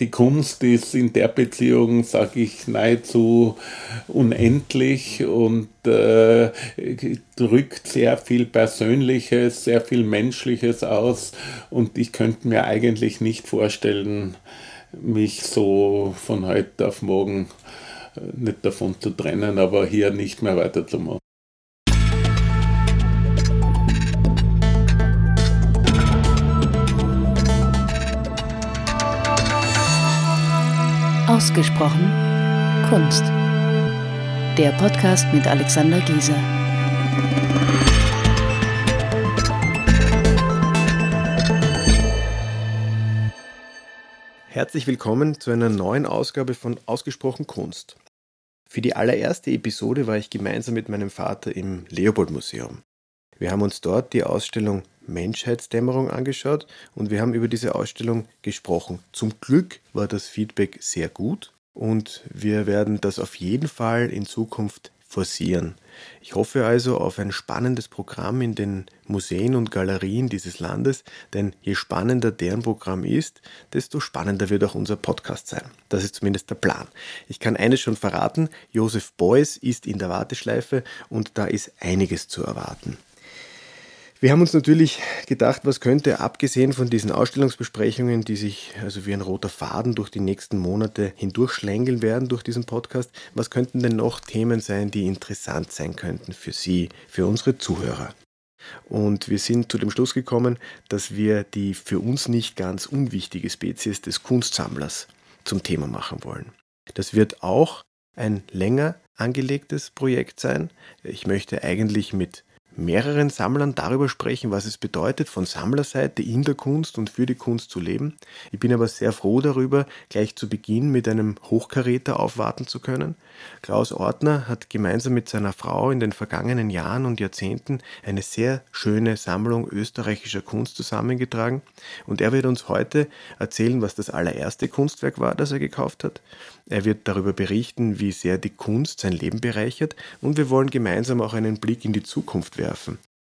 Die Kunst ist in der Beziehung, sage ich, nahezu unendlich und äh, drückt sehr viel Persönliches, sehr viel Menschliches aus. Und ich könnte mir eigentlich nicht vorstellen, mich so von heute auf morgen äh, nicht davon zu trennen, aber hier nicht mehr weiterzumachen. Ausgesprochen Kunst. Der Podcast mit Alexander Gieser. Herzlich willkommen zu einer neuen Ausgabe von Ausgesprochen Kunst. Für die allererste Episode war ich gemeinsam mit meinem Vater im Leopold Museum. Wir haben uns dort die Ausstellung Menschheitsdämmerung angeschaut und wir haben über diese Ausstellung gesprochen. Zum Glück war das Feedback sehr gut und wir werden das auf jeden Fall in Zukunft forcieren. Ich hoffe also auf ein spannendes Programm in den Museen und Galerien dieses Landes, denn je spannender deren Programm ist, desto spannender wird auch unser Podcast sein. Das ist zumindest der Plan. Ich kann eines schon verraten, Josef Beuys ist in der Warteschleife und da ist einiges zu erwarten. Wir haben uns natürlich gedacht, was könnte, abgesehen von diesen Ausstellungsbesprechungen, die sich also wie ein roter Faden durch die nächsten Monate hindurchschlängeln werden durch diesen Podcast, was könnten denn noch Themen sein, die interessant sein könnten für Sie, für unsere Zuhörer? Und wir sind zu dem Schluss gekommen, dass wir die für uns nicht ganz unwichtige Spezies des Kunstsammlers zum Thema machen wollen. Das wird auch ein länger angelegtes Projekt sein. Ich möchte eigentlich mit mehreren Sammlern darüber sprechen, was es bedeutet, von Sammlerseite in der Kunst und für die Kunst zu leben. Ich bin aber sehr froh darüber, gleich zu Beginn mit einem Hochkaräter aufwarten zu können. Klaus Ortner hat gemeinsam mit seiner Frau in den vergangenen Jahren und Jahrzehnten eine sehr schöne Sammlung österreichischer Kunst zusammengetragen und er wird uns heute erzählen, was das allererste Kunstwerk war, das er gekauft hat. Er wird darüber berichten, wie sehr die Kunst sein Leben bereichert und wir wollen gemeinsam auch einen Blick in die Zukunft werfen.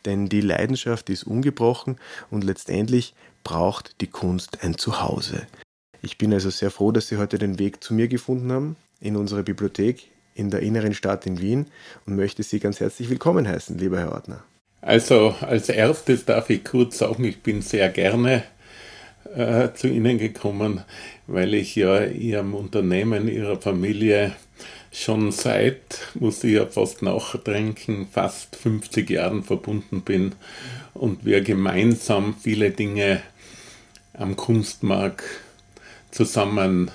Denn die Leidenschaft ist ungebrochen und letztendlich braucht die Kunst ein Zuhause. Ich bin also sehr froh, dass Sie heute den Weg zu mir gefunden haben, in unsere Bibliothek in der inneren Stadt in Wien und möchte Sie ganz herzlich willkommen heißen, lieber Herr Ordner. Also als erstes darf ich kurz sagen, ich bin sehr gerne äh, zu Ihnen gekommen, weil ich ja Ihrem Unternehmen, Ihrer Familie schon seit, muss ich ja fast nachdenken, fast 50 Jahren verbunden bin und wir gemeinsam viele Dinge am Kunstmarkt zusammen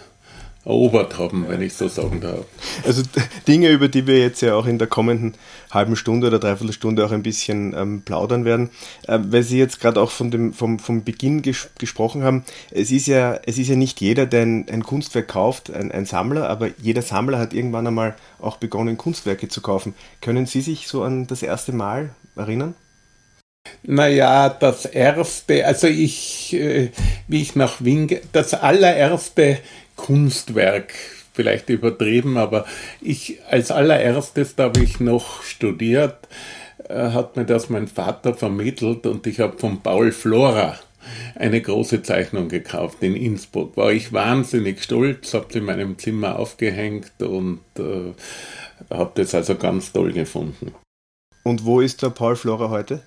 erobert haben, wenn ich so sagen darf. Also Dinge, über die wir jetzt ja auch in der kommenden halben Stunde oder dreiviertel Stunde auch ein bisschen ähm, plaudern werden, äh, weil Sie jetzt gerade auch von dem, vom, vom Beginn ges gesprochen haben. Es ist ja, es ist ja nicht jeder, der ein, ein Kunstwerk kauft, ein, ein, Sammler, aber jeder Sammler hat irgendwann einmal auch begonnen, Kunstwerke zu kaufen. Können Sie sich so an das erste Mal erinnern? Naja, das erste, also ich, äh, wie ich nach Wien, das allererste Kunstwerk, vielleicht übertrieben, aber ich als allererstes, da habe ich noch studiert, äh, hat mir das mein Vater vermittelt und ich habe von Paul Flora eine große Zeichnung gekauft in Innsbruck. War ich wahnsinnig stolz, habe sie in meinem Zimmer aufgehängt und äh, habe das also ganz toll gefunden. Und wo ist der Paul Flora heute?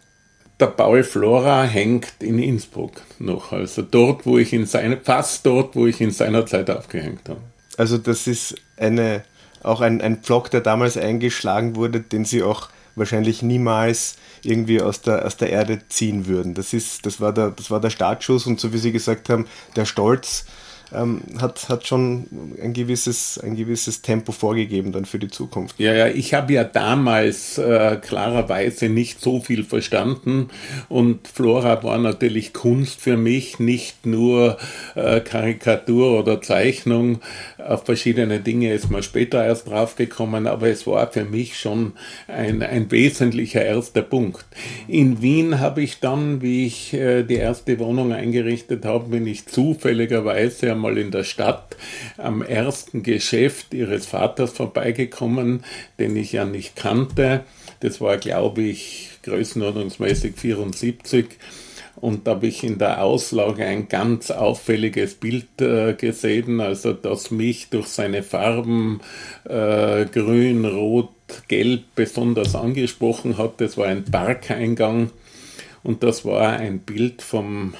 Der Paul Flora hängt in Innsbruck noch. Also dort, wo ich in seiner, fast dort, wo ich in seiner Zeit aufgehängt habe. Also das ist eine, auch ein, ein Pflock, der damals eingeschlagen wurde, den sie auch wahrscheinlich niemals irgendwie aus der, aus der Erde ziehen würden. Das, ist, das, war der, das war der Startschuss und so wie Sie gesagt haben, der Stolz ähm, hat, hat schon ein gewisses, ein gewisses Tempo vorgegeben dann für die Zukunft. Ja, ja, ich habe ja damals äh, klarerweise nicht so viel verstanden und Flora war natürlich Kunst für mich, nicht nur äh, Karikatur oder Zeichnung. Auf verschiedene Dinge ist man später erst draufgekommen, aber es war für mich schon ein, ein wesentlicher erster Punkt. In Wien habe ich dann, wie ich äh, die erste Wohnung eingerichtet habe, bin ich zufälligerweise einmal in der Stadt am ersten Geschäft ihres Vaters vorbeigekommen, den ich ja nicht kannte. Das war, glaube ich, größenordnungsmäßig 74. und da habe ich in der Auslage ein ganz auffälliges Bild äh, gesehen, also das mich durch seine Farben äh, grün, rot, gelb besonders angesprochen hat. Das war ein Parkeingang und das war ein Bild vom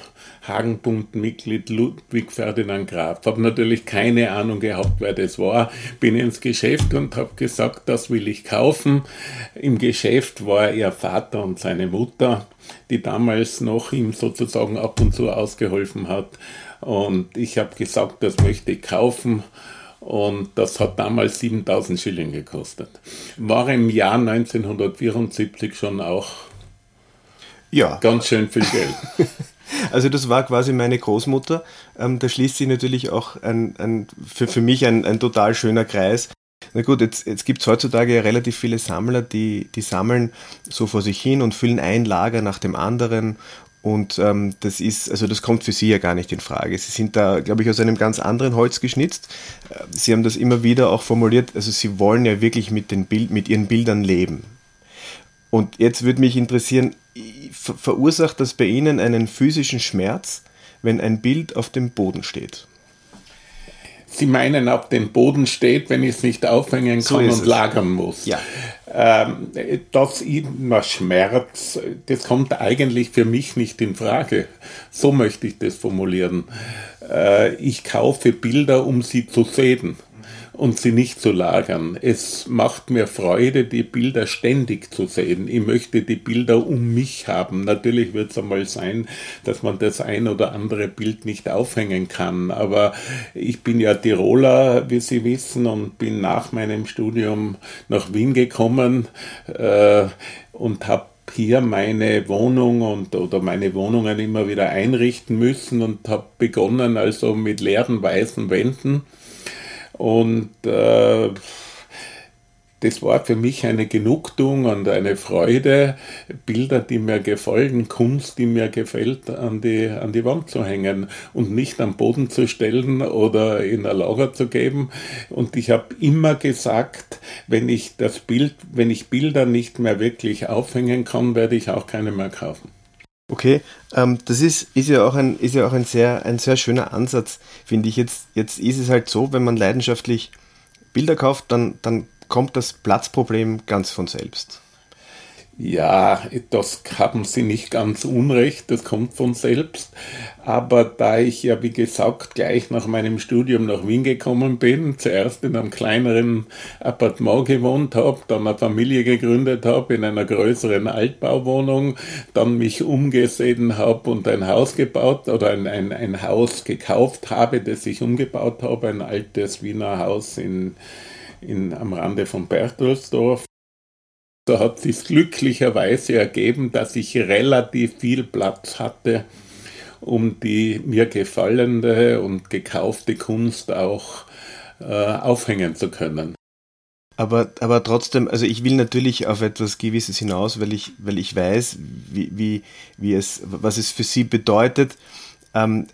Hagenbund-Mitglied Ludwig Ferdinand Graf. Habe natürlich keine Ahnung gehabt, wer das war. Bin ins Geschäft und habe gesagt, das will ich kaufen. Im Geschäft war ihr Vater und seine Mutter, die damals noch ihm sozusagen ab und zu ausgeholfen hat. Und ich habe gesagt, das möchte ich kaufen. Und das hat damals 7000 Schilling gekostet. War im Jahr 1974 schon auch ja. ganz schön viel Geld. Also das war quasi meine Großmutter. Ähm, da schließt sich natürlich auch ein, ein, für, für mich ein, ein total schöner Kreis. Na gut, jetzt, jetzt gibt es heutzutage ja relativ viele Sammler, die, die sammeln so vor sich hin und füllen ein Lager nach dem anderen. Und ähm, das ist, also das kommt für Sie ja gar nicht in Frage. Sie sind da, glaube ich, aus einem ganz anderen Holz geschnitzt. Äh, Sie haben das immer wieder auch formuliert, also Sie wollen ja wirklich mit, den Bild, mit Ihren Bildern leben. Und jetzt würde mich interessieren, verursacht das bei Ihnen einen physischen Schmerz, wenn ein Bild auf dem Boden steht? Sie meinen, auf dem Boden steht, wenn ich es nicht aufhängen kann so und lagern muss. Ja. Ähm, das immer Schmerz, das kommt eigentlich für mich nicht in Frage. So möchte ich das formulieren. Äh, ich kaufe Bilder, um sie zu sehen und sie nicht zu lagern. Es macht mir Freude, die Bilder ständig zu sehen. Ich möchte die Bilder um mich haben. Natürlich wird es einmal sein, dass man das ein oder andere Bild nicht aufhängen kann. Aber ich bin ja Tiroler, wie Sie wissen, und bin nach meinem Studium nach Wien gekommen äh, und habe hier meine Wohnung und oder meine Wohnungen immer wieder einrichten müssen und habe begonnen also mit leeren weißen Wänden und äh, das war für mich eine Genugtuung und eine Freude, Bilder, die mir gefallen, Kunst, die mir gefällt, an die, an die Wand zu hängen und nicht am Boden zu stellen oder in ein Lager zu geben. Und ich habe immer gesagt, wenn ich das Bild, wenn ich Bilder nicht mehr wirklich aufhängen kann, werde ich auch keine mehr kaufen. Okay, ähm, das ist, ist ja auch, ein, ist ja auch ein, sehr, ein sehr schöner Ansatz, finde ich. Jetzt, jetzt ist es halt so, wenn man leidenschaftlich Bilder kauft, dann, dann kommt das Platzproblem ganz von selbst. Ja, das haben Sie nicht ganz unrecht, das kommt von selbst. Aber da ich ja, wie gesagt, gleich nach meinem Studium nach Wien gekommen bin, zuerst in einem kleineren Appartement gewohnt habe, dann eine Familie gegründet habe in einer größeren Altbauwohnung, dann mich umgesehen habe und ein Haus gebaut oder ein, ein, ein Haus gekauft habe, das ich umgebaut habe, ein altes Wiener Haus in, in, am Rande von Berchtoldsdorf da hat sich glücklicherweise ergeben, dass ich relativ viel Platz hatte, um die mir gefallene und gekaufte Kunst auch äh, aufhängen zu können. Aber, aber trotzdem, also ich will natürlich auf etwas Gewisses hinaus, weil ich, weil ich weiß, wie, wie, wie es, was es für Sie bedeutet, ähm,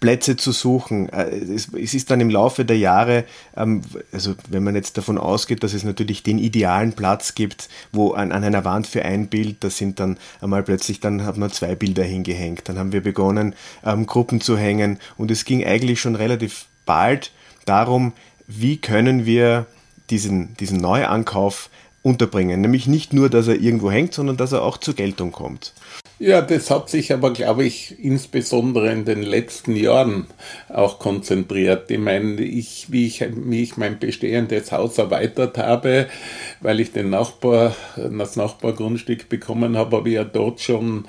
Plätze zu suchen. Äh, es, es, ist dann im Laufe der Jahre, ähm, also wenn man jetzt davon ausgeht, dass es natürlich den idealen Platz gibt, wo an, an einer Wand für ein Bild, da sind dann einmal plötzlich, dann hat man zwei Bilder hingehängt. Dann haben wir begonnen, ähm, Gruppen zu hängen und es ging eigentlich schon relativ bald darum, wie können wir diesen, diesen Neuankauf unterbringen. Nämlich nicht nur, dass er irgendwo hängt, sondern dass er auch zur Geltung kommt. Ja, das hat sich aber, glaube ich, insbesondere in den letzten Jahren auch konzentriert. Ich meine, ich, wie, ich, wie ich mein bestehendes Haus erweitert habe, weil ich den Nachbar, das Nachbargrundstück bekommen habe, habe ich ja dort schon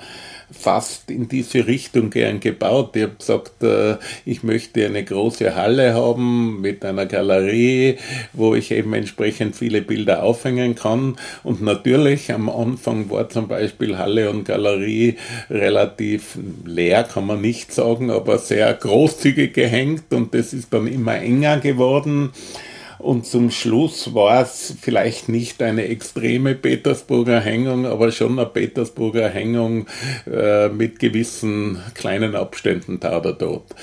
fast in diese Richtung gern gebaut. Ich habe gesagt, äh, ich möchte eine große Halle haben mit einer Galerie, wo ich eben entsprechend viele Bilder aufhängen kann. Und natürlich am Anfang war zum Beispiel Halle und Galerie relativ leer, kann man nicht sagen, aber sehr großzügig gehängt und das ist dann immer enger geworden. Und zum Schluss war es vielleicht nicht eine extreme Petersburger Hängung, aber schon eine Petersburger Hängung äh, mit gewissen kleinen Abständen da oder dort.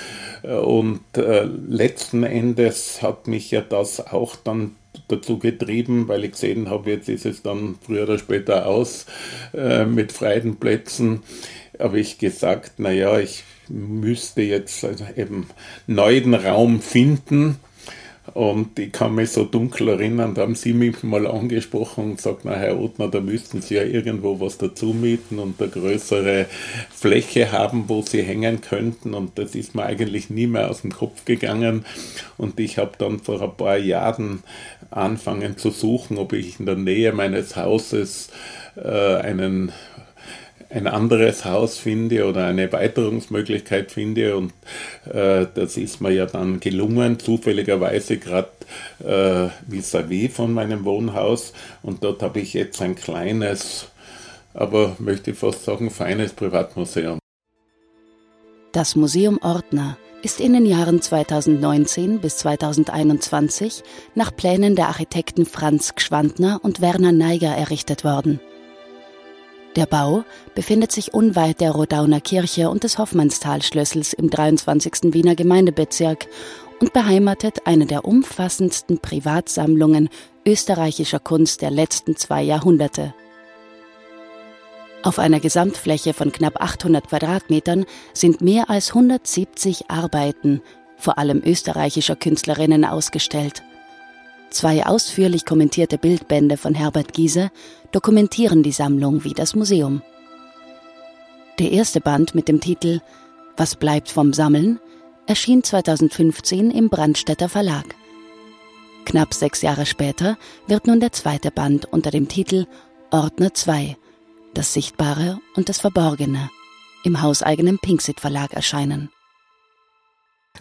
Und äh, letzten Endes hat mich ja das auch dann dazu getrieben, weil ich gesehen habe, jetzt ist es dann früher oder später aus äh, mit freien Plätzen habe ich gesagt, naja, ich müsste jetzt also eben neuen Raum finden und ich kann mich so dunkel erinnern, da haben Sie mich mal angesprochen und gesagt, na Herr Othner, da müssten Sie ja irgendwo was dazu mieten und eine größere Fläche haben, wo Sie hängen könnten. Und das ist mir eigentlich nie mehr aus dem Kopf gegangen. Und ich habe dann vor ein paar Jahren anfangen zu suchen, ob ich in der Nähe meines Hauses äh, einen ein anderes Haus finde oder eine Erweiterungsmöglichkeit finde und äh, das ist mir ja dann gelungen, zufälligerweise gerade äh, vis-à-vis von meinem Wohnhaus und dort habe ich jetzt ein kleines, aber möchte ich fast sagen, feines Privatmuseum. Das Museum Ordner ist in den Jahren 2019 bis 2021 nach Plänen der Architekten Franz Gschwandner und Werner Neiger errichtet worden. Der Bau befindet sich unweit der Rodauner Kirche und des Hoffmannstalschlüssels im 23. Wiener Gemeindebezirk und beheimatet eine der umfassendsten Privatsammlungen österreichischer Kunst der letzten zwei Jahrhunderte. Auf einer Gesamtfläche von knapp 800 Quadratmetern sind mehr als 170 Arbeiten, vor allem österreichischer Künstlerinnen, ausgestellt. Zwei ausführlich kommentierte Bildbände von Herbert Giese dokumentieren die Sammlung wie das Museum. Der erste Band mit dem Titel Was bleibt vom Sammeln erschien 2015 im Brandstätter Verlag. Knapp sechs Jahre später wird nun der zweite Band unter dem Titel Ordner 2, das Sichtbare und das Verborgene, im hauseigenen Pinksit Verlag erscheinen.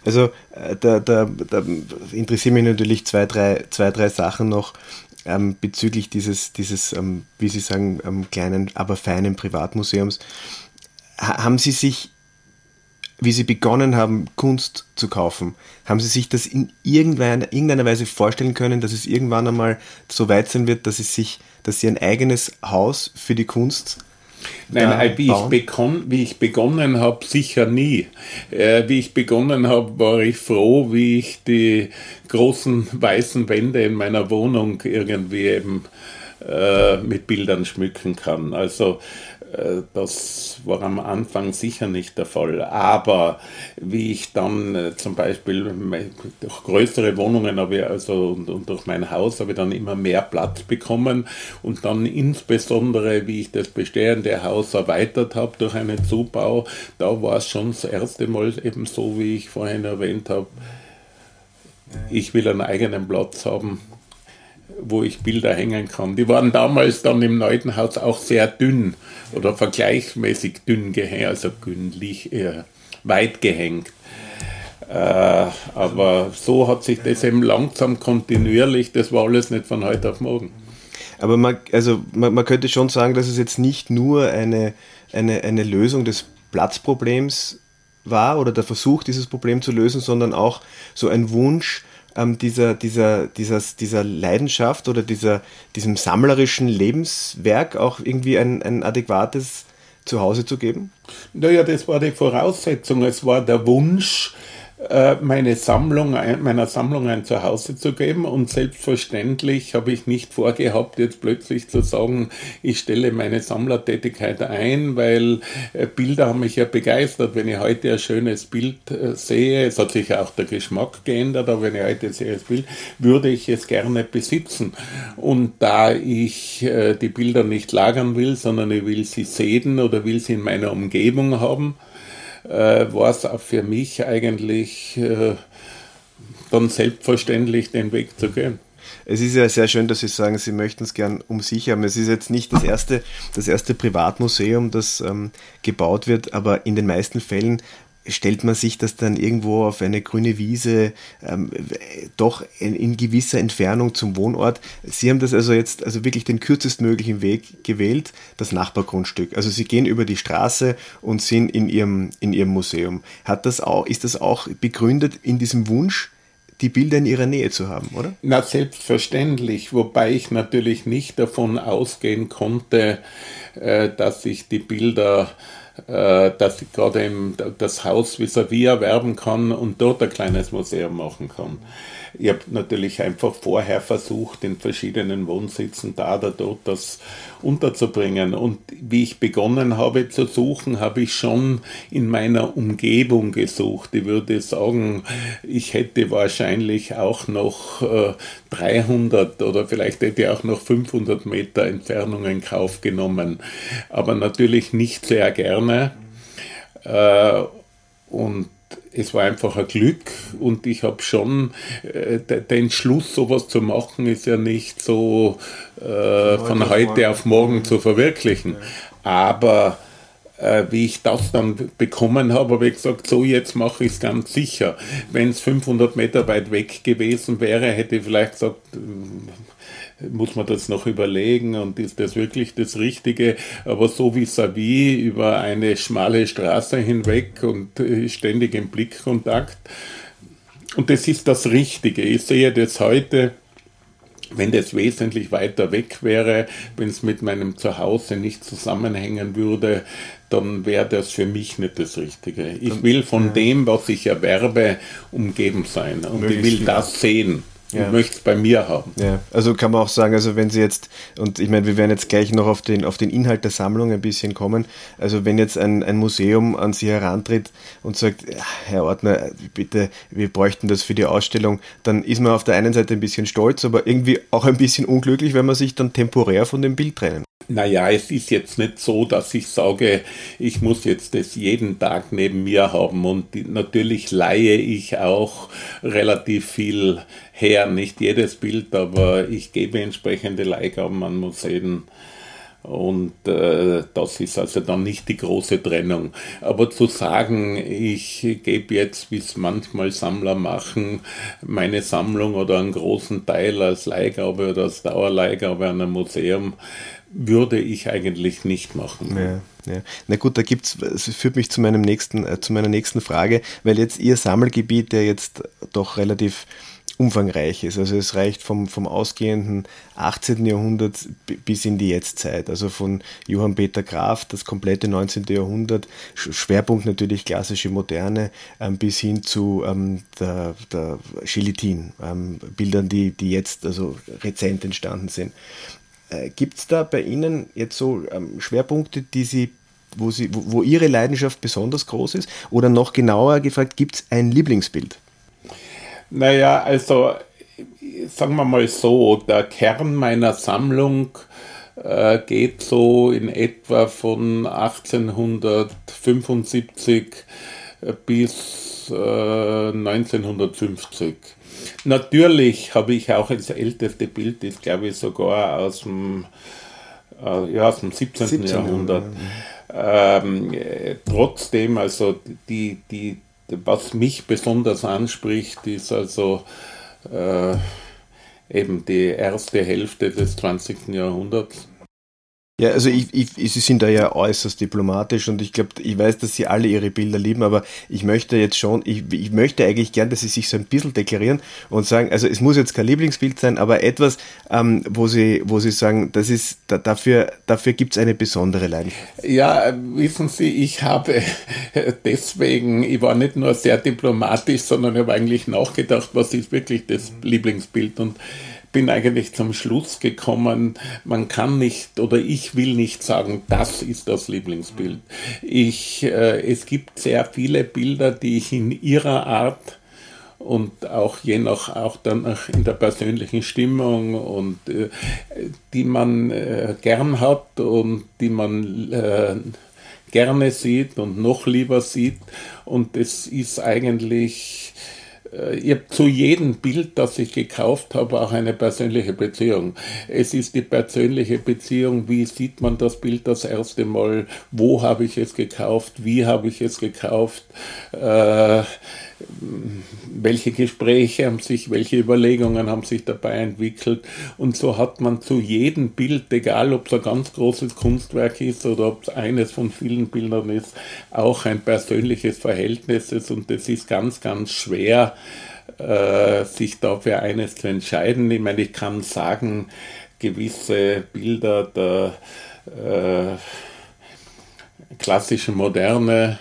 Also äh, da, da, da interessieren mich natürlich zwei, drei, zwei, drei Sachen noch ähm, bezüglich dieses, dieses ähm, wie Sie sagen, ähm, kleinen, aber feinen Privatmuseums. Ha haben Sie sich, wie Sie begonnen haben, Kunst zu kaufen, haben Sie sich das in irgendeiner, irgendeiner Weise vorstellen können, dass es irgendwann einmal so weit sein wird, dass, es sich, dass Sie ein eigenes Haus für die Kunst Nein, wie, ich begon, wie ich begonnen habe, sicher nie. Äh, wie ich begonnen habe, war ich froh, wie ich die großen weißen Wände in meiner Wohnung irgendwie eben äh, mit Bildern schmücken kann. Also das war am Anfang sicher nicht der Fall. Aber wie ich dann äh, zum Beispiel durch größere Wohnungen habe ich also und, durch mein Haus habe ich dann immer mehr Platz bekommen und dann insbesondere, wie ich das bestehende Haus erweitert habe durch einen Zubau, da war es schon das erste Mal eben so, wie ich vorhin erwähnt habe, ich will einen eigenen Platz haben wo ich Bilder hängen kann. Die waren damals dann im neuen Haus auch sehr dünn oder vergleichsmäßig dünn gehängt, also gündlich, äh, weit gehängt. Äh, aber so hat sich das eben langsam kontinuierlich, das war alles nicht von heute auf morgen. Aber man, also man, man könnte schon sagen, dass es jetzt nicht nur eine, eine, eine Lösung des Platzproblems war oder der Versuch, dieses Problem zu lösen, sondern auch so ein Wunsch, ähm, dieser, dieser, dieser, dieser Leidenschaft oder dieser, diesem sammlerischen Lebenswerk auch irgendwie ein, ein adäquates Zuhause zu geben? Naja, das war die Voraussetzung. Es war der Wunsch, meine Sammlung, meiner Sammlung ein Zuhause zu geben. Und selbstverständlich habe ich nicht vorgehabt, jetzt plötzlich zu sagen, ich stelle meine Sammlertätigkeit ein, weil äh, Bilder haben mich ja begeistert. Wenn ich heute ein schönes Bild äh, sehe, es hat sich auch der Geschmack geändert, aber wenn ich heute ein schönes Bild, würde ich es gerne besitzen. Und da ich die Bilder nicht lagern will, sondern ich will sie sehen oder will sie in meiner Umgebung haben, äh, war es auch für mich eigentlich äh, dann selbstverständlich, den Weg zu gehen. Es ist ja sehr schön, dass Sie sagen, Sie möchten es gern um sich haben. Es ist jetzt nicht das erste, das erste Privatmuseum, das ähm, gebaut wird, aber in den meisten Fällen stellt man sich das dann irgendwo auf eine grüne Wiese, ähm, doch in, in, gewisser Entfernung zum Wohnort. Sie haben das also jetzt also wirklich den kürzestmöglichen Weg gewählt, das Nachbargrundstück. Also Sie gehen über die Straße und sind in Ihrem, in Ihrem Museum. Hat das auch, ist das auch begründet in diesem Wunsch, die Bilder in ihrer Nähe zu haben, oder? Na, selbstverständlich, wobei ich natürlich nicht davon ausgehen konnte, äh, dass ich die Bilder dass ich gerade das Haus vis-à-vis -vis erwerben kann und dort ein kleines Museum machen kann. Ich habe natürlich einfach vorher versucht, in verschiedenen Wohnsitzen da oder dort das unterzubringen. Und wie ich begonnen habe zu suchen, habe ich schon in meiner Umgebung gesucht. Ich würde sagen, ich hätte wahrscheinlich auch noch 300 oder vielleicht hätte ich auch noch 500 Meter Entfernung in Kauf genommen. Aber natürlich nicht sehr gerne. Äh, und es war einfach ein Glück und ich habe schon äh, der Entschluss, sowas zu machen, ist ja nicht so äh, von heute auf morgen zu verwirklichen. Aber äh, wie ich das dann bekommen habe, habe ich gesagt, so jetzt mache ich es ganz sicher. Wenn es 500 Meter weit weg gewesen wäre, hätte ich vielleicht gesagt, muss man das noch überlegen und ist das wirklich das Richtige. Aber so vis-à-vis über eine schmale Straße hinweg und äh, ständig im Blickkontakt. Und das ist das Richtige. Ich sehe das heute wenn das wesentlich weiter weg wäre, wenn es mit meinem Zuhause nicht zusammenhängen würde, dann wäre das für mich nicht das Richtige. Ich will von dem, was ich erwerbe, umgeben sein und ich will das sehen ja. möchte es bei mir haben. Ja, also kann man auch sagen, also wenn Sie jetzt, und ich meine, wir werden jetzt gleich noch auf den, auf den Inhalt der Sammlung ein bisschen kommen, also wenn jetzt ein, ein Museum an Sie herantritt und sagt, Herr Ordner, bitte, wir bräuchten das für die Ausstellung, dann ist man auf der einen Seite ein bisschen stolz, aber irgendwie auch ein bisschen unglücklich, wenn man sich dann temporär von dem Bild trennen naja, es ist jetzt nicht so, dass ich sage, ich muss jetzt das jeden Tag neben mir haben. Und natürlich leihe ich auch relativ viel her. Nicht jedes Bild, aber ich gebe entsprechende Leihgaben an Museen. Und äh, das ist also dann nicht die große Trennung. Aber zu sagen, ich gebe jetzt, wie es manchmal Sammler machen, meine Sammlung oder einen großen Teil als Leihgabe oder als Dauerleihgabe an ein Museum, würde ich eigentlich nicht machen. Ja, ja. Na gut, da gibt's, es führt mich zu meinem nächsten, äh, zu meiner nächsten Frage, weil jetzt Ihr Sammelgebiet ja jetzt doch relativ umfangreich ist. Also es reicht vom, vom ausgehenden 18. Jahrhundert bis in die Jetztzeit. Also von Johann Peter Graf, das komplette 19. Jahrhundert, Schwerpunkt natürlich klassische Moderne, ähm, bis hin zu ähm, der, der Gelatin, ähm, Bildern, die, die jetzt also rezent entstanden sind. Äh, Gibt es da bei Ihnen jetzt so ähm, Schwerpunkte, die Sie, wo, Sie, wo, wo Ihre Leidenschaft besonders groß ist? Oder noch genauer gefragt, gibt es ein Lieblingsbild? Naja, also sagen wir mal so, der Kern meiner Sammlung äh, geht so in etwa von 1875 bis äh, 1950. Natürlich habe ich auch das älteste Bild, das glaube ich sogar aus dem, äh, ja, aus dem 17. 17. Jahrhundert. Ähm, äh, trotzdem, also die, die, was mich besonders anspricht, ist also äh, eben die erste Hälfte des 20. Jahrhunderts. Ja, also ich, ich, Sie sind da ja äußerst diplomatisch und ich glaube, ich weiß, dass Sie alle Ihre Bilder lieben, aber ich möchte jetzt schon, ich, ich möchte eigentlich gern, dass Sie sich so ein bisschen deklarieren und sagen, also es muss jetzt kein Lieblingsbild sein, aber etwas, ähm, wo Sie, wo Sie sagen, das ist da, dafür, dafür gibt es eine besondere Leidenschaft. Ja, wissen Sie, ich habe deswegen, ich war nicht nur sehr diplomatisch, sondern ich habe eigentlich nachgedacht, was ist wirklich das Lieblingsbild und bin eigentlich zum Schluss gekommen, man kann nicht oder ich will nicht sagen, das ist das Lieblingsbild. Ich, äh, es gibt sehr viele Bilder, die ich in ihrer Art und auch je nach auch dann in der persönlichen Stimmung und äh, die man äh, gern hat und die man äh, gerne sieht und noch lieber sieht und es ist eigentlich ich habe zu jedem Bild, das ich gekauft habe, auch eine persönliche Beziehung. Es ist die persönliche Beziehung, wie sieht man das Bild das erste Mal, wo habe ich es gekauft, wie habe ich es gekauft, äh, welche Gespräche haben sich, welche Überlegungen haben sich dabei entwickelt. Und so hat man zu jedem Bild, egal ob es ein ganz großes Kunstwerk ist oder ob es eines von vielen Bildern ist, auch ein persönliches Verhältnis ist. Und das ist ganz, ganz schwer, äh, sich dafür eines zu entscheiden. Ich meine, ich kann sagen, gewisse Bilder der äh, klassischen Moderne.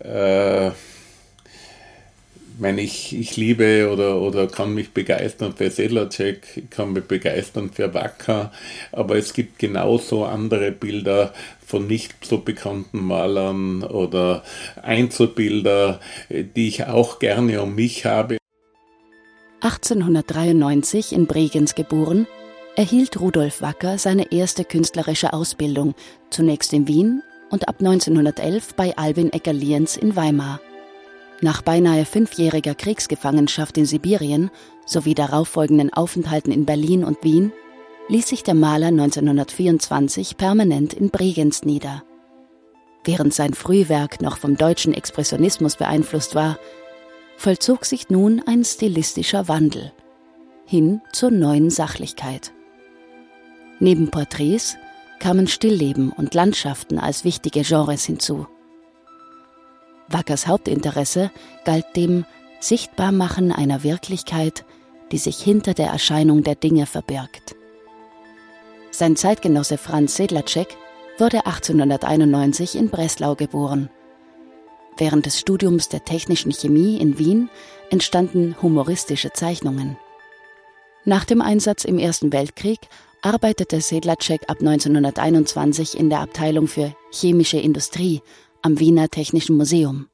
Äh, meine, ich, ich liebe oder, oder kann mich begeistern für Sedlacek, ich kann mich begeistern für Wacker, aber es gibt genauso andere Bilder von nicht so bekannten Malern oder Einzelbilder, die ich auch gerne um mich habe. 1893 in Bregenz geboren, erhielt Rudolf Wacker seine erste künstlerische Ausbildung, zunächst in Wien und ab 1911 bei Albin Ecker-Lienz in Weimar. Nach beinahe fünfjähriger Kriegsgefangenschaft in Sibirien sowie darauffolgenden Aufenthalten in Berlin und Wien ließ sich der Maler 1924 permanent in Bregenz nieder. Während sein Frühwerk noch vom deutschen Expressionismus beeinflusst war, vollzog sich nun ein stilistischer Wandel hin zur neuen Sachlichkeit. Neben Porträts kamen Stillleben und Landschaften als wichtige Genres hinzu. Wackers Hauptinteresse galt dem Sichtbarmachen einer Wirklichkeit, die sich hinter der Erscheinung der Dinge verbirgt. Sein Zeitgenosse Franz Sedlacek wurde 1891 in Breslau geboren. Während des Studiums der technischen Chemie in Wien entstanden humoristische Zeichnungen. Nach dem Einsatz im Ersten Weltkrieg arbeitete Sedlacek ab 1921 in der Abteilung für chemische Industrie am Wiener Technischen Museum.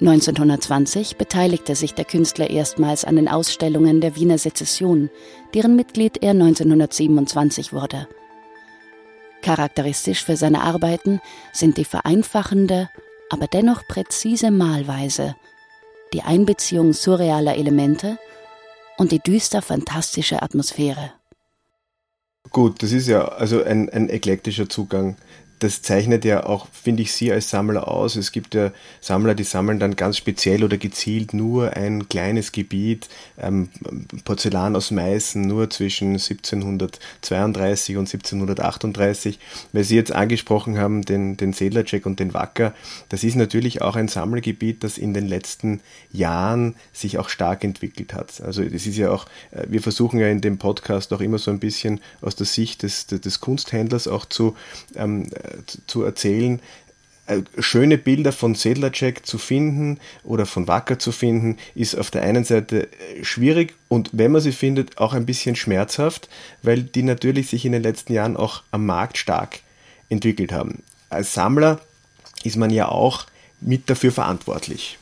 1920 beteiligte sich der Künstler erstmals an den Ausstellungen der Wiener Sezession, deren Mitglied er 1927 wurde. Charakteristisch für seine Arbeiten sind die vereinfachende, aber dennoch präzise Malweise, die Einbeziehung surrealer Elemente und die düster fantastische Atmosphäre. Gut, das ist ja also ein, ein eklektischer Zugang das zeichnet ja auch, finde ich, Sie als Sammler aus. Es gibt ja Sammler, die sammeln dann ganz speziell oder gezielt nur ein kleines Gebiet, ähm, Porzellan aus Meißen, nur zwischen 1732 und 1738. Weil Sie jetzt angesprochen haben, den, den Sedlacek und den Wacker, das ist natürlich auch ein Sammelgebiet, das in den letzten Jahren sich auch stark entwickelt hat. Also das ist ja auch, äh, wir versuchen ja in dem Podcast auch immer so ein bisschen aus der Sicht des, des Kunsthändlers auch zu ähm, zu erzählen, äh, schöne Bilder von Sedlacek zu finden oder von Wacker zu finden, ist auf der einen Seite äh, schwierig und wenn man sie findet, auch ein bisschen schmerzhaft, weil die natürlich sich in den letzten Jahren auch am Markt stark entwickelt haben. Als Sammler ist man ja auch mit dafür verantwortlich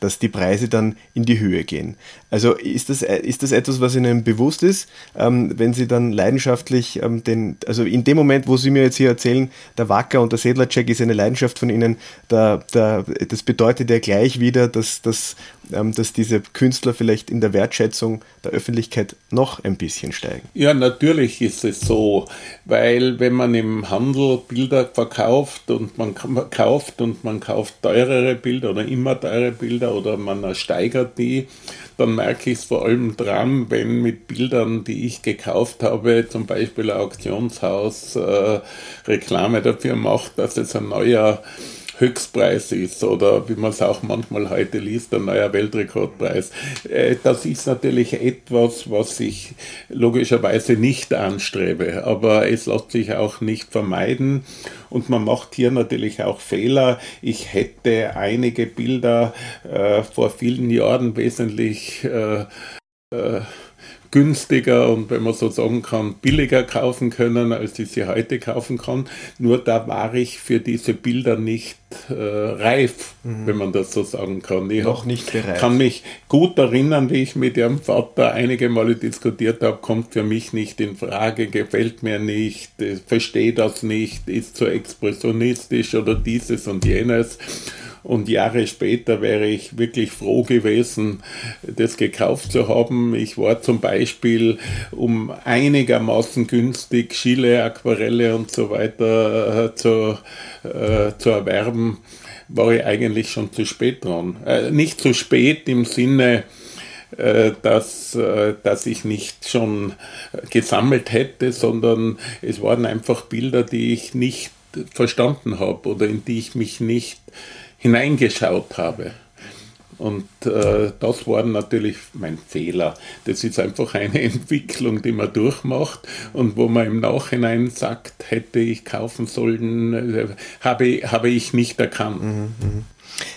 dass die Preise dann in die Höhe gehen. Also ist das, ist das etwas, was Ihnen bewusst ist, ähm, wenn Sie dann leidenschaftlich ähm, den, also in dem Moment, wo Sie mir jetzt hier erzählen, der Wacker und der Sedlacek ist eine Leidenschaft von Ihnen, da, da, das bedeutet ja gleich wieder, dass, dass, ähm, dass diese Künstler vielleicht in der Wertschätzung der Öffentlichkeit noch ein bisschen steigen. Ja, natürlich ist es so, weil wenn man im Handel Bilder verkauft und man kauft und man kauft teurere Bilder oder immer teure Bilder oder man steigert die, dann merke ich es vor allem dran, wenn mit Bildern, die ich gekauft habe, zum Beispiel ein Auktionshaus äh, Reklame dafür macht, dass es ein neuer Höchstpreis ist oder wie man es auch manchmal heute liest, ein neuer Weltrekordpreis. Äh, das ist natürlich etwas, was ich logischerweise nicht anstrebe, aber es lässt sich auch nicht vermeiden und man macht hier natürlich auch Fehler. Ich hätte einige Bilder äh, vor vielen Jahren wesentlich äh, äh, günstiger und wenn man so sagen kann, billiger kaufen können, als ich sie heute kaufen kann. Nur da war ich für diese Bilder nicht äh, reif, mhm. wenn man das so sagen kann. Ich Noch nicht bereit. kann mich gut erinnern, wie ich mit ihrem Vater einige Male diskutiert habe, kommt für mich nicht in Frage, gefällt mir nicht, verstehe das nicht, ist zu expressionistisch oder dieses und jenes. Und Jahre später wäre ich wirklich froh gewesen, das gekauft zu haben. Ich war zum Beispiel um einigermaßen günstig Chile, Aquarelle und so weiter äh, zu, äh, zu erwerben, war ich eigentlich schon zu spät dran. Äh, nicht zu spät im Sinne, äh, dass, äh, dass ich nicht schon gesammelt hätte, sondern es waren einfach Bilder, die ich nicht verstanden habe oder in die ich mich nicht hineingeschaut habe. Und äh, das war natürlich mein Fehler. Das ist einfach eine Entwicklung, die man durchmacht und wo man im Nachhinein sagt, hätte ich kaufen sollen, äh, habe, habe ich nicht erkannt. Mhm, mh.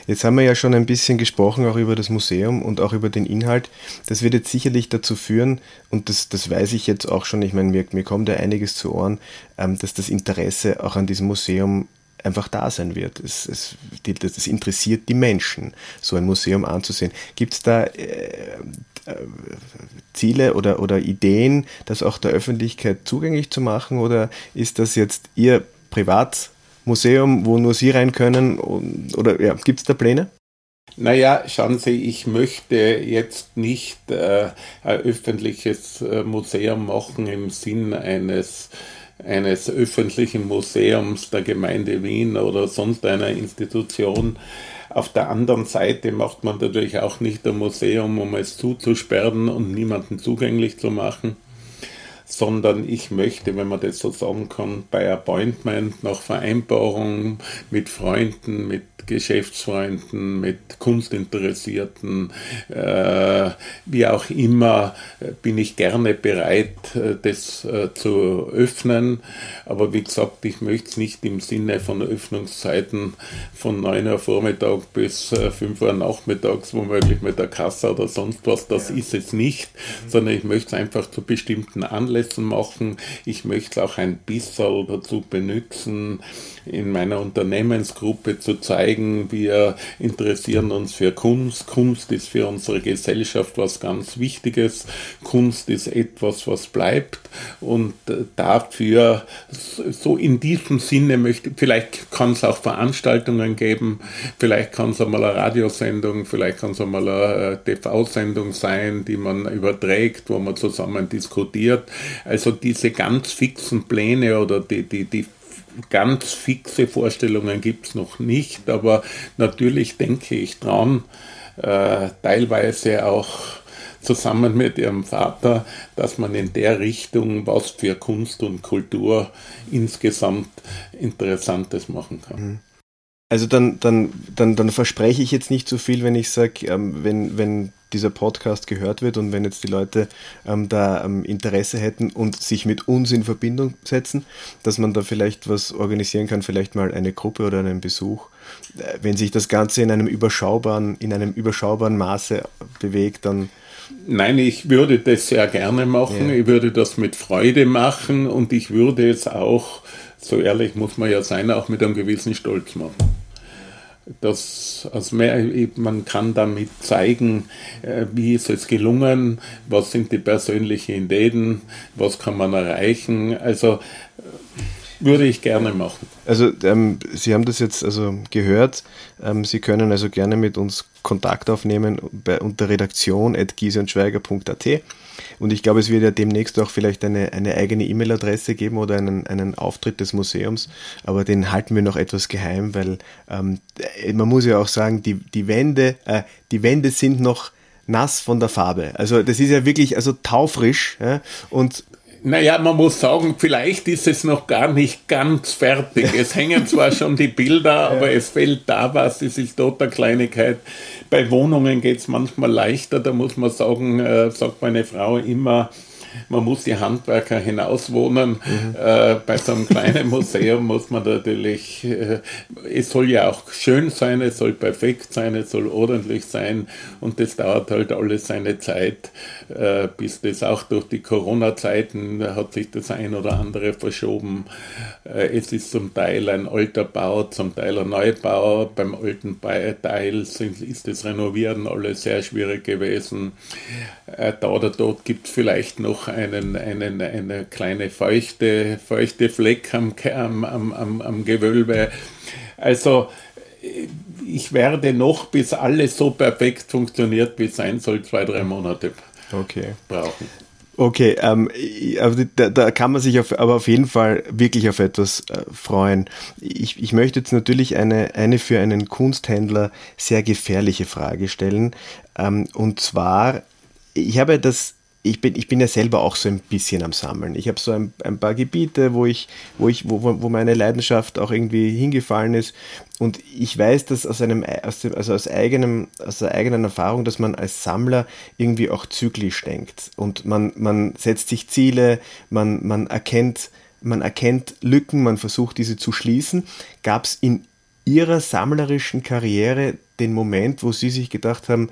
Jetzt haben wir ja schon ein bisschen gesprochen, auch über das Museum und auch über den Inhalt. Das wird jetzt sicherlich dazu führen, und das, das weiß ich jetzt auch schon, ich meine, mir, mir kommt ja einiges zu Ohren, ähm, dass das Interesse auch an diesem Museum einfach da sein wird. Es, es, die, das interessiert die Menschen, so ein Museum anzusehen. Gibt es da äh, äh, Ziele oder, oder Ideen, das auch der Öffentlichkeit zugänglich zu machen? Oder ist das jetzt Ihr Privatmuseum, wo nur Sie rein können? Oder ja, gibt es da Pläne? Naja, schauen Sie, ich möchte jetzt nicht äh, ein öffentliches äh, Museum machen im Sinn eines eines öffentlichen Museums der Gemeinde Wien oder sonst einer Institution. Auf der anderen Seite macht man natürlich auch nicht ein Museum, um es zuzusperren und niemanden zugänglich zu machen, sondern ich möchte, wenn man das so sagen kann, bei Appointment nach Vereinbarung mit Freunden, mit Geschäftsfreunden, mit Kunstinteressierten, äh, wie auch immer, bin ich gerne bereit, äh, das äh, zu öffnen. Aber wie gesagt, ich möchte es nicht im Sinne von Öffnungszeiten von 9 Uhr Vormittag bis äh, 5 Uhr nachmittags, womöglich mit der Kasse oder sonst was, das ja. ist es nicht, mhm. sondern ich möchte es einfach zu bestimmten Anlässen machen. Ich möchte es auch ein bisschen dazu benutzen, in meiner Unternehmensgruppe zu zeigen, wir interessieren uns für Kunst. Kunst ist für unsere Gesellschaft was ganz Wichtiges. Kunst ist etwas, was bleibt. Und äh, dafür, so in diesem Sinne möchte, vielleicht kann es auch Veranstaltungen geben, vielleicht kann es einmal eine Radiosendung, vielleicht kann es einmal eine äh, TV-Sendung sein, die man überträgt, wo man zusammen diskutiert. Also diese ganz fixen Pläne oder die, die, die ganz fixe Vorstellungen gibt es noch nicht, aber natürlich denke ich dran, äh, teilweise auch zusammen mit ihrem Vater, dass man in der Richtung was für Kunst und Kultur insgesamt Interessantes machen kann. Mhm. Also dann, dann, dann, dann verspreche ich jetzt nicht so viel, wenn ich sage, ähm, wenn, wenn dieser Podcast gehört wird und wenn jetzt die Leute ähm, da ähm, Interesse hätten und sich mit uns in Verbindung setzen, dass man da vielleicht was organisieren kann, vielleicht mal eine Gruppe oder einen Besuch. Äh, wenn sich das Ganze in einem überschaubaren, in einem überschaubaren Maße bewegt, dann Nein, ich würde das sehr gerne machen. Ja. Ich würde das mit Freude machen und ich würde es auch, so ehrlich muss man ja sein, auch mit einem gewissen Stolz machen das, also man kann damit zeigen, äh, wie ist es gelungen, was sind die persönlichen Ideen, was kann man erreichen. Also äh, würde ich gerne machen. Also ähm, Sie haben das jetzt also gehört. Ähm, Sie können also gerne mit uns Kontakt aufnehmen bei, unter redaktion.gieseundschweiger.at. Und ich glaube, es wird ja demnächst auch vielleicht eine, eine eigene E-Mail-Adresse geben oder einen, einen Auftritt des Museums. Aber den halten wir noch etwas geheim, weil ähm, man muss ja auch sagen, die, die, Wände, äh, die Wände sind noch nass von der Farbe. Also das ist ja wirklich also taufrisch. Ja? Und naja, man muss sagen, vielleicht ist es noch gar nicht ganz fertig. Es hängen zwar schon die Bilder, aber es fehlt da was. Es ist total Kleinigkeit. Bei Wohnungen geht es manchmal leichter. Da muss man sagen, äh, sagt meine Frau immer, man muss die Handwerker hinauswohnen. Mhm. Äh, bei so einem kleinen Museum muss man natürlich, äh, es soll ja auch schön sein, es soll perfekt sein, es soll ordentlich sein und das dauert halt alles seine Zeit, äh, bis das auch durch die Corona-Zeiten hat sich das ein oder andere verschoben. Äh, es ist zum Teil ein alter Bau, zum Teil ein Neubau. Beim alten Teil sind, ist das Renovieren alles sehr schwierig gewesen. Äh, da oder dort gibt es vielleicht noch noch einen, einen, eine kleine feuchte, feuchte Fleck am, am, am, am Gewölbe. Also ich werde noch, bis alles so perfekt funktioniert, wie es sein soll, zwei, drei Monate okay. brauchen. Okay, ähm, da, da, kann man sich auf, aber auf jeden Fall wirklich auf etwas äh, freuen. Ich, ich möchte jetzt natürlich eine, eine für einen Kunsthändler sehr gefährliche Frage stellen. Ähm, und zwar, ich habe das ich bin, ich bin ja selber auch so ein bisschen am Sammeln. Ich habe so ein, ein, paar Gebiete, wo ich, wo ich, wo, wo meine Leidenschaft auch irgendwie hingefallen ist. Und ich weiß das aus einem, aus dem, also aus eigenem, aus der eigenen Erfahrung, dass man als Sammler irgendwie auch zyklisch denkt. Und man, man setzt sich Ziele, man, man erkennt, man erkennt Lücken, man versucht diese zu schließen. Gab es in Ihrer sammlerischen Karriere den Moment, wo Sie sich gedacht haben,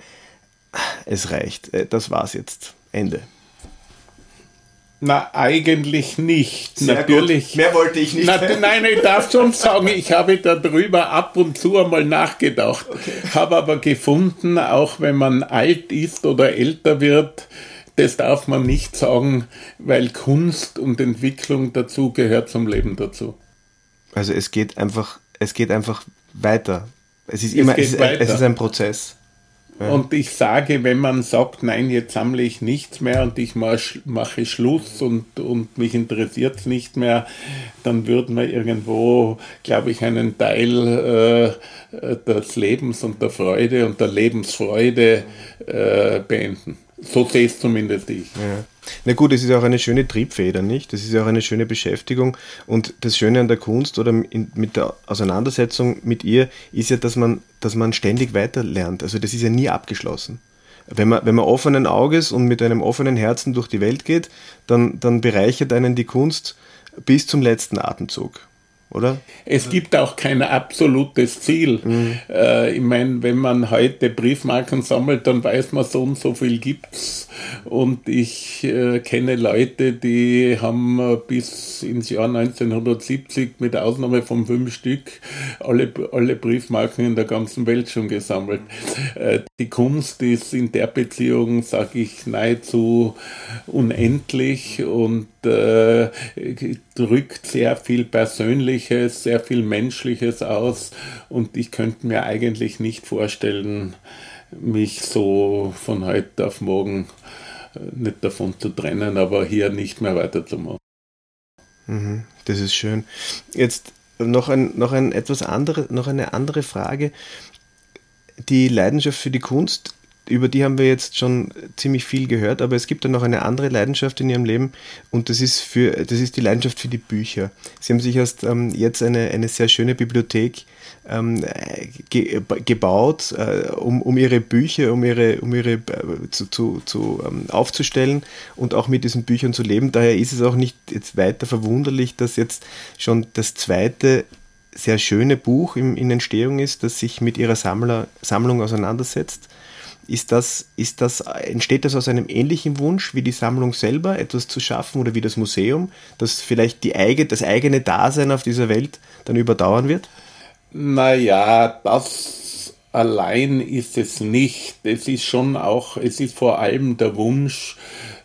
es reicht, äh, das war's jetzt, Ende? Na, eigentlich nicht. Sehr Natürlich. Gut. Mehr wollte ich nicht. Na, nein, ich darf schon sagen, ich habe darüber ab und zu einmal nachgedacht. Okay. Habe aber gefunden, auch wenn man alt ist oder älter wird, das darf man nicht sagen, weil Kunst und Entwicklung dazu gehört zum Leben dazu. Also es geht einfach, es geht einfach weiter. Es ist immer, es, es, es ist ein Prozess. Und ich sage, wenn man sagt, nein, jetzt sammle ich nichts mehr und ich mache Schluss und, und mich interessiert es nicht mehr, dann würden wir irgendwo, glaube ich, einen Teil äh, des Lebens und der Freude und der Lebensfreude äh, beenden. So sehe es zumindest ich. Ja. Na gut, es ist auch eine schöne Triebfeder, nicht? Das ist auch eine schöne Beschäftigung. Und das Schöne an der Kunst oder in, mit der Auseinandersetzung mit ihr ist ja, dass man, dass man ständig weiter lernt. Also das ist ja nie abgeschlossen. Wenn man, wenn man offenen Auges und mit einem offenen Herzen durch die Welt geht, dann, dann bereichert einen die Kunst bis zum letzten Atemzug oder? Es gibt auch kein absolutes Ziel. Mhm. Ich meine, wenn man heute Briefmarken sammelt, dann weiß man, so und so viel gibt's. Und ich äh, kenne Leute, die haben äh, bis ins Jahr 1970 mit Ausnahme von fünf Stück alle, alle Briefmarken in der ganzen Welt schon gesammelt. Die Kunst ist in der Beziehung, sage ich, nahezu unendlich und äh, drückt sehr viel Persönliches, sehr viel Menschliches aus und ich könnte mir eigentlich nicht vorstellen, mich so von heute auf morgen äh, nicht davon zu trennen, aber hier nicht mehr weiterzumachen. Mhm, das ist schön. Jetzt noch, ein, noch, ein etwas andere, noch eine andere Frage. Die Leidenschaft für die Kunst über die haben wir jetzt schon ziemlich viel gehört, aber es gibt dann noch eine andere Leidenschaft in Ihrem Leben und das ist, für, das ist die Leidenschaft für die Bücher. Sie haben sich erst ähm, jetzt eine, eine sehr schöne Bibliothek ähm, ge gebaut, äh, um, um Ihre Bücher, um Ihre, um ihre äh, zu, zu, zu ähm, aufzustellen und auch mit diesen Büchern zu leben. Daher ist es auch nicht jetzt weiter verwunderlich, dass jetzt schon das zweite sehr schöne Buch in, in Entstehung ist, das sich mit ihrer Sammler, Sammlung auseinandersetzt. Ist das, ist das, entsteht das aus einem ähnlichen Wunsch wie die Sammlung selber, etwas zu schaffen oder wie das Museum, das vielleicht die eigene, das eigene Dasein auf dieser Welt dann überdauern wird? Naja, das allein ist es nicht. Es ist schon auch, es ist vor allem der Wunsch,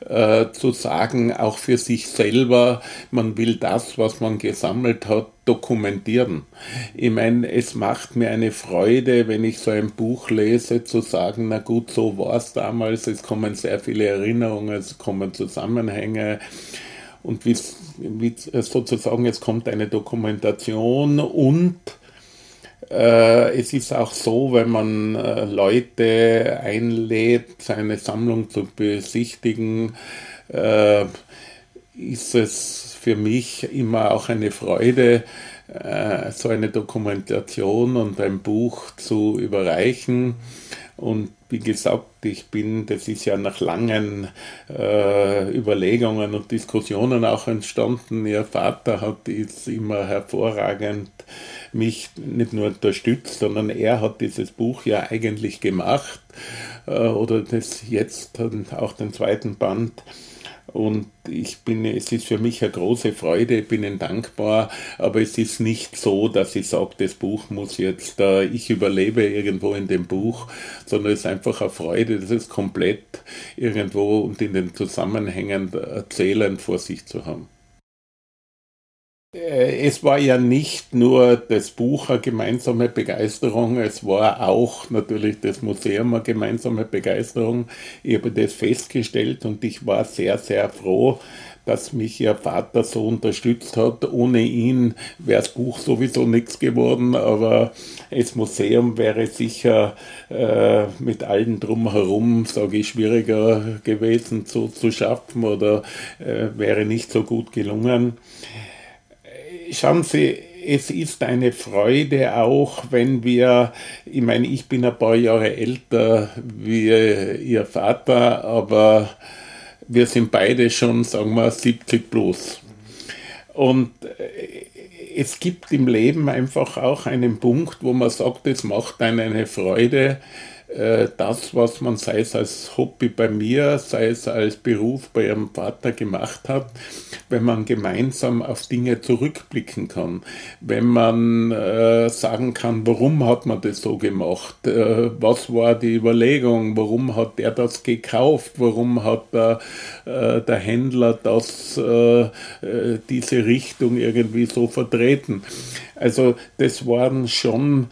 äh, zu sagen, auch für sich selber, man will das, was man gesammelt hat, dokumentieren. Ich meine, es macht mir eine Freude, wenn ich so ein Buch lese, zu sagen, na gut, so war es damals, es kommen sehr viele Erinnerungen, es kommen Zusammenhänge und wie, wie sozusagen, es kommt eine Dokumentation und äh, es ist auch so, wenn man äh, Leute einlädt, seine Sammlung zu besichtigen, äh, ist es für mich immer auch eine Freude, so eine Dokumentation und ein Buch zu überreichen. Und wie gesagt, ich bin, das ist ja nach langen äh, Überlegungen und Diskussionen auch entstanden. Ihr Vater hat ist immer hervorragend mich nicht nur unterstützt, sondern er hat dieses Buch ja eigentlich gemacht äh, oder das jetzt auch den zweiten Band und ich bin, es ist für mich eine große Freude, ich bin Ihnen dankbar, aber es ist nicht so, dass ich sage, das Buch muss jetzt, äh, ich überlebe irgendwo in dem Buch, sondern es ist einfach eine Freude, das ist komplett irgendwo und in den Zusammenhängen erzählend vor sich zu haben. Äh, es war ja nicht nur das Buch eine gemeinsame Begeisterung, es war auch natürlich das Museum eine gemeinsame Begeisterung. Ich habe das festgestellt und ich war sehr, sehr froh, dass mich ihr Vater so unterstützt hat. Ohne ihn wäre das Buch sowieso nichts geworden, aber das Museum wäre sicher äh, mit allen drumherum, sage ich, schwieriger gewesen zu, zu schaffen oder äh, wäre nicht so gut gelungen. Schauen Sie, es ist eine Freude auch, wenn wir, ich meine, ich bin ein paar Jahre älter wie Ihr Vater, aber wir sind beide schon, sagen wir, 70 plus. Und äh, es gibt im Leben einfach auch einen Punkt, wo man sagt, es macht einen eine Freude, äh, das, was man, sei es als Hobby bei mir, sei es als Beruf bei ihrem Vater gemacht hat, wenn man gemeinsam auf Dinge zurückblicken kann, wenn man äh, sagen kann, warum hat man das so gemacht, äh, was war die Überlegung, warum hat der das gekauft, warum hat der, äh, der Händler das, äh, diese Richtung irgendwie so vertreten. Also das waren schon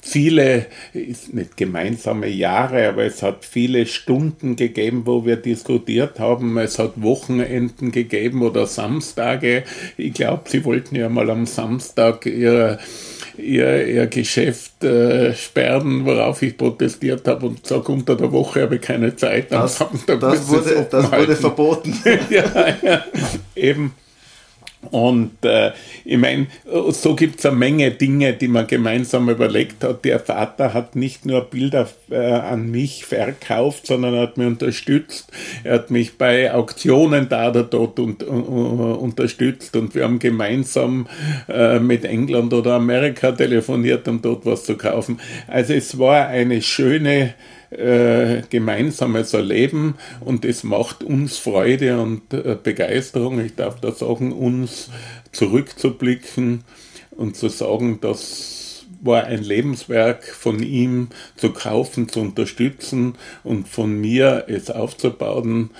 viele, ist nicht gemeinsame Jahre, aber es hat viele Stunden gegeben, wo wir diskutiert haben. Es hat Wochenenden gegeben oder Samstage. Ich glaube, Sie wollten ja mal am Samstag Ihr, ihr, ihr Geschäft äh, sperren, worauf ich protestiert habe und sage, unter der Woche habe ich keine Zeit. Das, das, wurde, das wurde verboten. ja, ja, eben. Und äh, ich meine, so gibt es eine Menge Dinge, die man gemeinsam überlegt hat. Der Vater hat nicht nur Bilder äh, an mich verkauft, sondern er hat mich unterstützt. Er hat mich bei Auktionen da oder dort und, uh, unterstützt und wir haben gemeinsam äh, mit England oder Amerika telefoniert, um dort was zu kaufen. Also es war eine schöne äh, gemeinsames Erleben und es macht uns Freude und äh, Begeisterung, ich darf da sagen, uns zurückzublicken und zu sagen, das war ein Lebenswerk von ihm zu kaufen, zu unterstützen und von mir es aufzubauen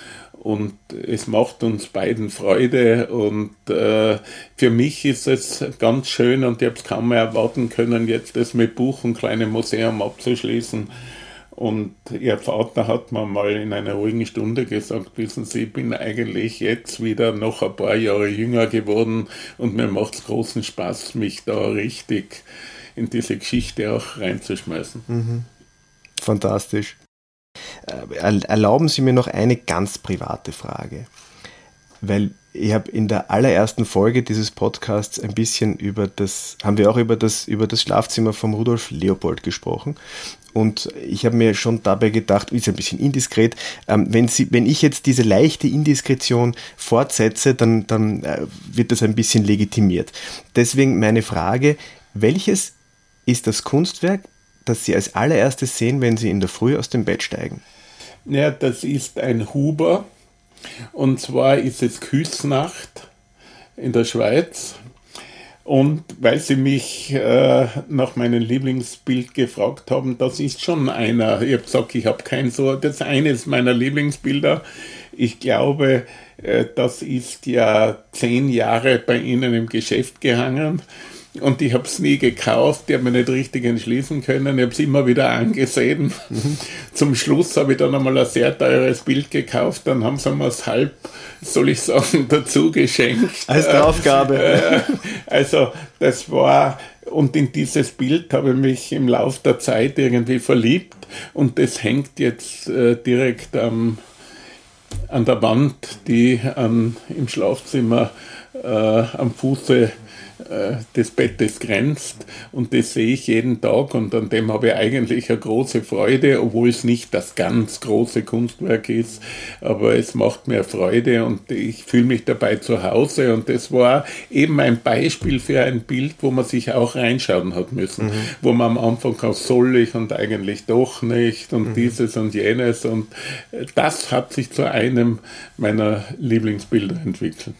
und es macht uns beiden Freude und äh, für mich ist es ganz schön und ich habe es kaum mehr erwarten können, jetzt das mit Buch und kleinem Museum abzuschließen. Und ihr Vater hat mir mal in einer ruhigen Stunde gesagt, wissen Sie, ich bin eigentlich jetzt wieder noch ein paar Jahre jünger geworden und mir macht es großen Spaß, mich da richtig in diese Geschichte auch reinzuschmeißen. Mhm. Fantastisch. Äh, erlauben Sie mir noch eine ganz private Frage, weil ich habe in der allerersten Folge dieses Podcasts ein bisschen über das, haben wir auch über das, über das Schlafzimmer von Rudolf Leopold gesprochen. Und ich habe mir schon dabei gedacht, ist ein bisschen indiskret, ähm, wenn, Sie, wenn ich jetzt diese leichte Indiskretion fortsetze, dann, dann äh, wird das ein bisschen legitimiert. Deswegen meine Frage, welches ist das Kunstwerk, das Sie als allererstes sehen, wenn Sie in der Früh aus dem Bett steigen? Ja, das ist ein Huber. Und zwar ist es Küsnacht in der Schweiz. Und weil Sie mich äh, nach meinem Lieblingsbild gefragt haben, das ist schon einer. Ich habe gesagt, ich habe kein so, das ist eines meiner Lieblingsbilder. Ich glaube, äh, das ist ja zehn Jahre bei Ihnen im Geschäft gehangen und ich habe es nie gekauft, ich habe mich nicht richtig entschließen können, ich habe es immer wieder angesehen. Mhm. Zum Schluss habe ich dann einmal ein sehr teures Bild gekauft, dann haben sie mir es halb, soll ich sagen, dazu geschenkt. Als Aufgabe. Äh, also das war, und in dieses Bild habe ich mich im Laufe der Zeit irgendwie verliebt und das hängt jetzt äh, direkt am, an der Wand, die an, im Schlafzimmer äh, am Fuße äh, des Bettes grenzt und das sehe ich jeden Tag und an dem habe ich eigentlich eine große Freude, obwohl es nicht das ganz große Kunstwerk ist, aber es macht mir Freude und ich fühle mich dabei zu Hause und das war eben ein Beispiel für ein Bild, wo man sich auch reinschauen hat müssen, mhm. wo man am Anfang auch soll ich und eigentlich doch nicht und mhm. dieses und jenes und das hat sich zu einem meiner Lieblingsbilder entwickelt.